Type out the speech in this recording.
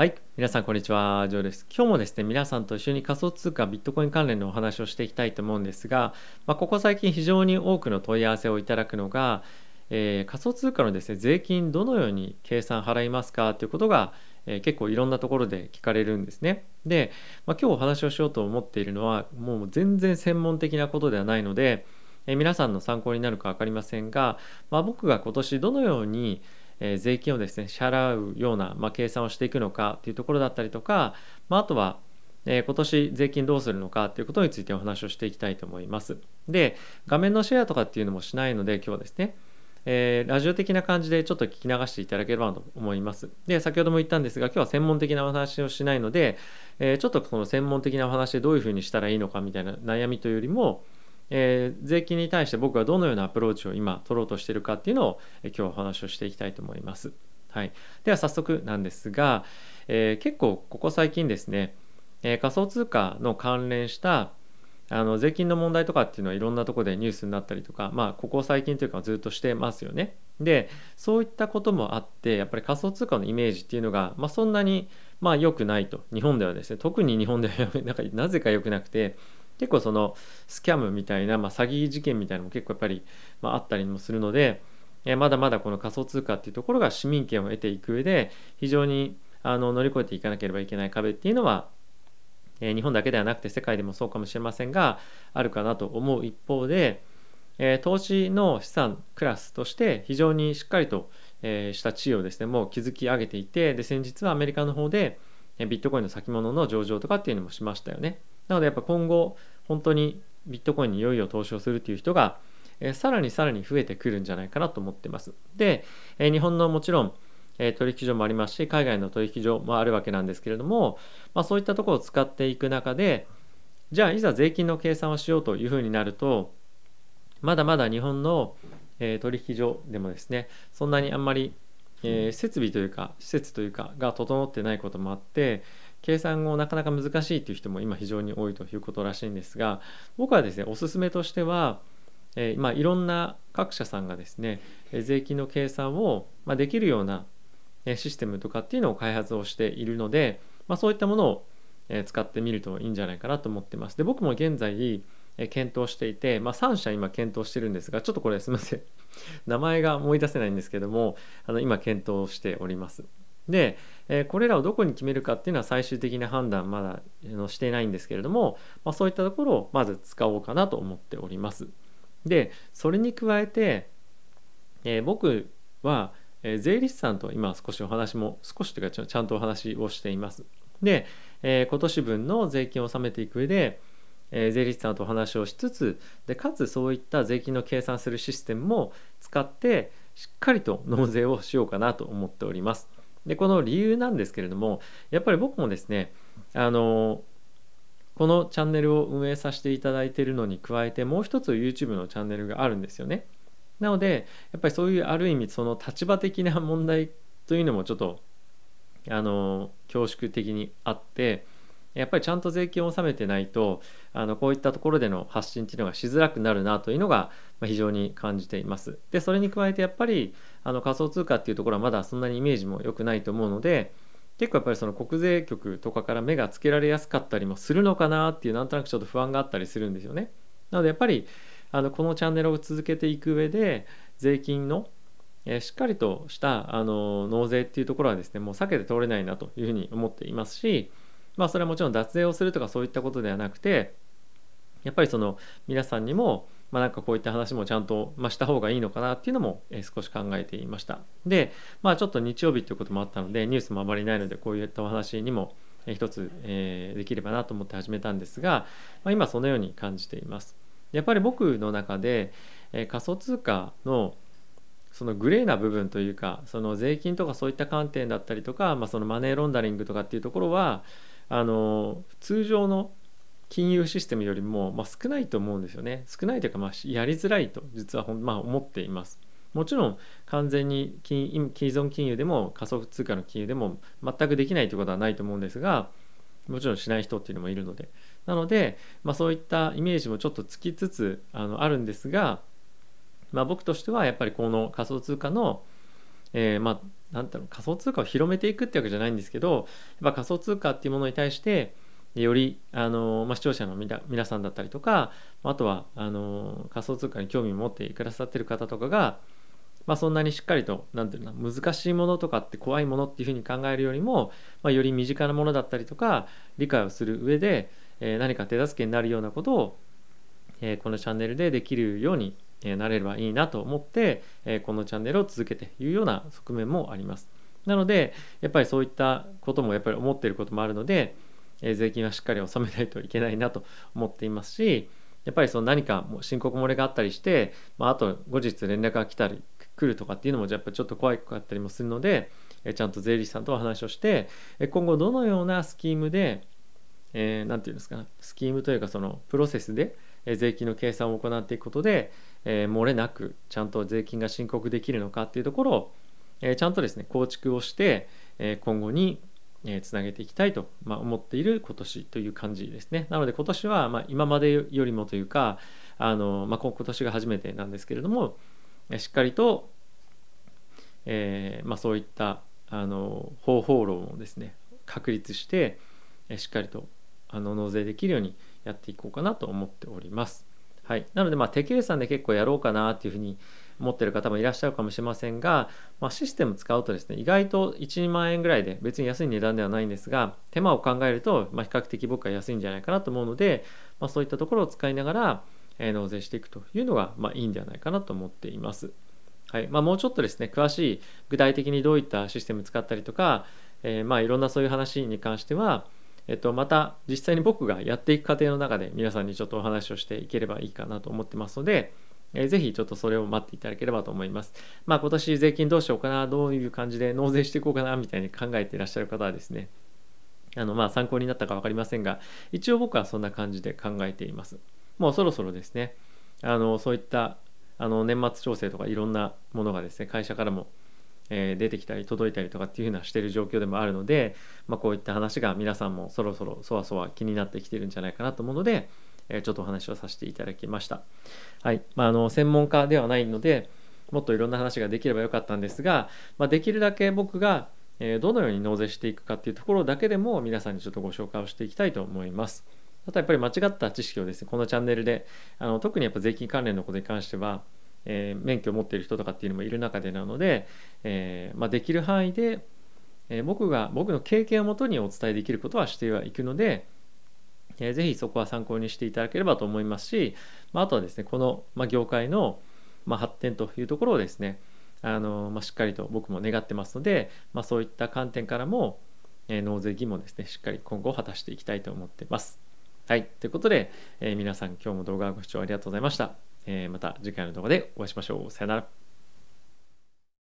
はい、皆さんこんにちは、ジョーです。今日もですね、皆さんと一緒に仮想通貨ビットコイン関連のお話をしていきたいと思うんですが、まあ、ここ最近非常に多くの問い合わせをいただくのが、えー、仮想通貨のですね、税金どのように計算払いますか？ということが、えー、結構いろんなところで聞かれるんですね。で、まあ、今日お話をしようと思っているのは、もう全然専門的なことではないので、えー、皆さんの参考になるか分かりませんが、まあ、僕が今年どのようにえ税金をですね支払うような、まあ、計算をしていくのかというところだったりとか、まあ、あとは、えー、今年税金どうするのかということについてお話をしていきたいと思います。で画面のシェアとかっていうのもしないので今日はですねえー、ラジオ的な感じでちょっと聞き流していただければなと思います。で、先ほども言ったんですが、今日は専門的なお話をしないので、えー、ちょっとこの専門的なお話でどういうふうにしたらいいのかみたいな悩みというよりも、えー、税金に対して僕はどのようなアプローチを今取ろうとしているかっていうのを、え今日お話をしていきたいと思います。はい、では早速なんですが、えー、結構ここ最近ですね、え、仮想通貨の関連したあの税金の問題とかっていうのはいろんなとこでニュースになったりとか、まあ、ここ最近というかずっとしてますよね。でそういったこともあってやっぱり仮想通貨のイメージっていうのが、まあ、そんなにまあ良くないと日本ではですね特に日本ではなんかなぜか良くなくて結構そのスキャムみたいな、まあ、詐欺事件みたいなのも結構やっぱり、まあ、あったりもするので、えまだまだこの仮想通貨っていうところが市民権を得ていく上で非常にあの乗り越えていかなければいけない壁っていうのは、え日本だけではなくて世界でもそうかもしれませんがあるかなと思う一方で、え投資の資産クラスとして非常にしっかりと、えした地位をですねもう築き上げていてで先日はアメリカの方でビットコインの先物の上場とかっていうのもしましたよね。なのでやっぱ今後本当にビットコインにいよいよ投資をするっていう人が、えさらにさらに増えてくるんじゃないかなと思ってます。で、え日本のもちろん、え取引所もありますし海外の取引所もあるわけなんですけれども、まあ、そういったところを使っていく中でじゃあいざ税金の計算をしようというふうになるとまだまだ日本の、え取引所でもですねそんなにあんまり、え設備というか施設というかが整ってないこともあって計算をなかなか難しいという人も今非常に多いということらしいんですが僕はですねおすすめとしてはえー、まあ、いろんな各社さんがですね税金の計算を、まあ、できるようなシステムとかっていうのを開発をしているので、まあ、そういったものを使ってみるといいんじゃないかなと思ってます。で僕も現在検討していて、まあ、3社今検討してるんですがちょっとこれすみません名前が思い出せないんですけどもあの今検討しております。で、えこれらをどこに決めるかっていうのは最終的な判断まだしていないんですけれども、まあ、そういったところをまず使おうかなと思っております。でそれに加えて、えー、僕は、え、税理士さんと今少しお話も少しというかちゃんとお話をしています。で、えー、今年分の税金を納めていく上で、え、税理士さんとお話をしつつでかつそういった税金の計算するシステムも使ってしっかりと納税をしようかなと思っております。でこの理由なんですけれどもやっぱり僕もですねあのこのチャンネルを運営させていただいているのに加えてもう一つ YouTube のチャンネルがあるんですよね。なのでやっぱりそういうある意味その立場的な問題というのもちょっとあの恐縮的にあってやっぱりちゃんと税金を納めてないとあのこういったところでの発信っていうのがしづらくなるなというのが非常に感じています。でそれに加えてやっぱりあの仮想通貨っていうところはまだそんなにイメージも良くないと思うので結構やっぱりその国税局とかから目がつけられやすかったりもするのかなっていうなんとなくちょっと不安があったりするんですよね。なのでやっぱりあのこのチャンネルを続けていく上で税金のえしっかりとしたあの納税っていうところはですねもう避けて通れないなというふうに思っていますしまあそれはもちろん脱税をするとかそういったことではなくてやっぱりその皆さんにもまあ、なんかこういった話もちゃんと、まあ、した方がいいのかなっていうのも、え、少し考えていました。で、まあ、ちょっと日曜日ということもあったのでニュースもあまりないのでこういったお話にも、え、一つ、えー、できればなと思って始めたんですが、まあ、今そのように感じています。やっぱり僕の中で、えー、仮想通貨のそのグレーな部分というかその税金とかそういった観点だったりとか、まあ、そのマネーロンダリングとかっていうところはあの通常の金融システムよりも、まあ、少ないと思うんですよね。少ないというか、まあ、やりづらいと実はほん、まあ、思っています。もちろん完全に金既存金融でも仮想通貨の金融でも全くできないということはないと思うんですがもちろんしない人っていうのもいるので。なので、まあ、そういったイメージもちょっとつきつつあのあるんですが、まあ、僕としてはやっぱりこの仮想通貨の、えー、まあなんていうの仮想通貨を広めていくってわけじゃないんですけどやっぱ仮想通貨っていうものに対してよりあの、まあ、視聴者の皆さんだったりとかあとはあの仮想通貨に興味を持ってくださってる方とかが、まあ、そんなにしっかりと何ていうの難しいものとかって怖いものっていうふうに考えるよりも、まあ、より身近なものだったりとか理解をする上で、えー、何か手助けになるようなことを、え、このチャンネルでできるようになれればいいなと思って、えこのチャンネルを続けているような側面もあります。なのでやっぱりそういったこともやっぱり思っていることもあるので、え税金はしっかり納めないといけないなと思っていますしやっぱりその何か申告漏れがあったりして、まあ、あと後日連絡が来たり来るとかっていうのもやっぱちょっと怖かったりもするので、えちゃんと税理士さんとお話をして今後どのようなスキームで何、えー、て言うんですかスキームというかそのプロセスで税金の計算を行っていくことで、えー、漏れなくちゃんと税金が申告できるのかっていうところを、えー、ちゃんとですね構築をして、えー、今後につなげていきたいと、まあ、思っている今年という感じですね。なので今年はまあ今までよりもというかあの、まあ、今年が初めてなんですけれどもしっかりと、えーまあ、そういったあの方法論をですね確立してしっかりとあの納税できるようにやっていこうかなと思っております。はい、なのでまあ手計算で結構やろうかなっていうふうに思ってる方もいらっしゃるかもしれませんが、まあ、システム使うとですね意外と12万円ぐらいで別に安い値段ではないんですが手間を考えると、ま、比較的僕は安いんじゃないかなと思うので、まあ、そういったところを使いながら、え、納税していくというのが、ま、いいんではないかなと思っています。はいまあ、もうちょっとですね詳しい具体的にどういったシステム使ったりとか、えー、まあいろんなそういう話に関してはえっと、また実際に僕がやっていく過程の中で皆さんにちょっとお話をしていければいいかなと思ってますので、えー、ぜひちょっとそれを待っていただければと思います。まあ今年税金どうしようかな、どういう感じで納税していこうかなみたいに考えていらっしゃる方はですね、あのまあ参考になったか分かりませんが、一応僕はそんな感じで考えています。もうそろそろですね、あのそういったあの年末調整とかいろんなものがですね、会社からもえ出てきたり届いたりとかっていうふうなしてる状況でもあるので、まあ、こういった話が皆さんもそろそろそわそわ気になってきてるんじゃないかなと思うので、えちょっとお話をさせていただきました。はいまあ、あの専門家ではないのでもっといろんな話ができればよかったんですが、まあ、できるだけ僕がどのように納税していくかっていうところだけでも皆さんにちょっとご紹介をしていきたいと思います。あとやっぱり間違った知識をですねこのチャンネルであの特にやっぱ税金関連のことに関してはえー、免許を持っている人とかっていうのもいる中でなので、えー、まあ、できる範囲で、えー、僕が僕の経験をもとにお伝えできることはしてはいくので、えー、ぜひそこは参考にしていただければと思いますし、まあ、あとはですねこの、まあ、業界の、ま、発展というところをですねあの、ま、しっかりと僕も願ってますので、ま、そういった観点からも、え、納税義務をですねしっかり今後果たしていきたいと思ってます。はい。ということで、え、皆さん今日も動画ご視聴ありがとうございました。えー、また次回の動画でお会いしましょう。さよなら。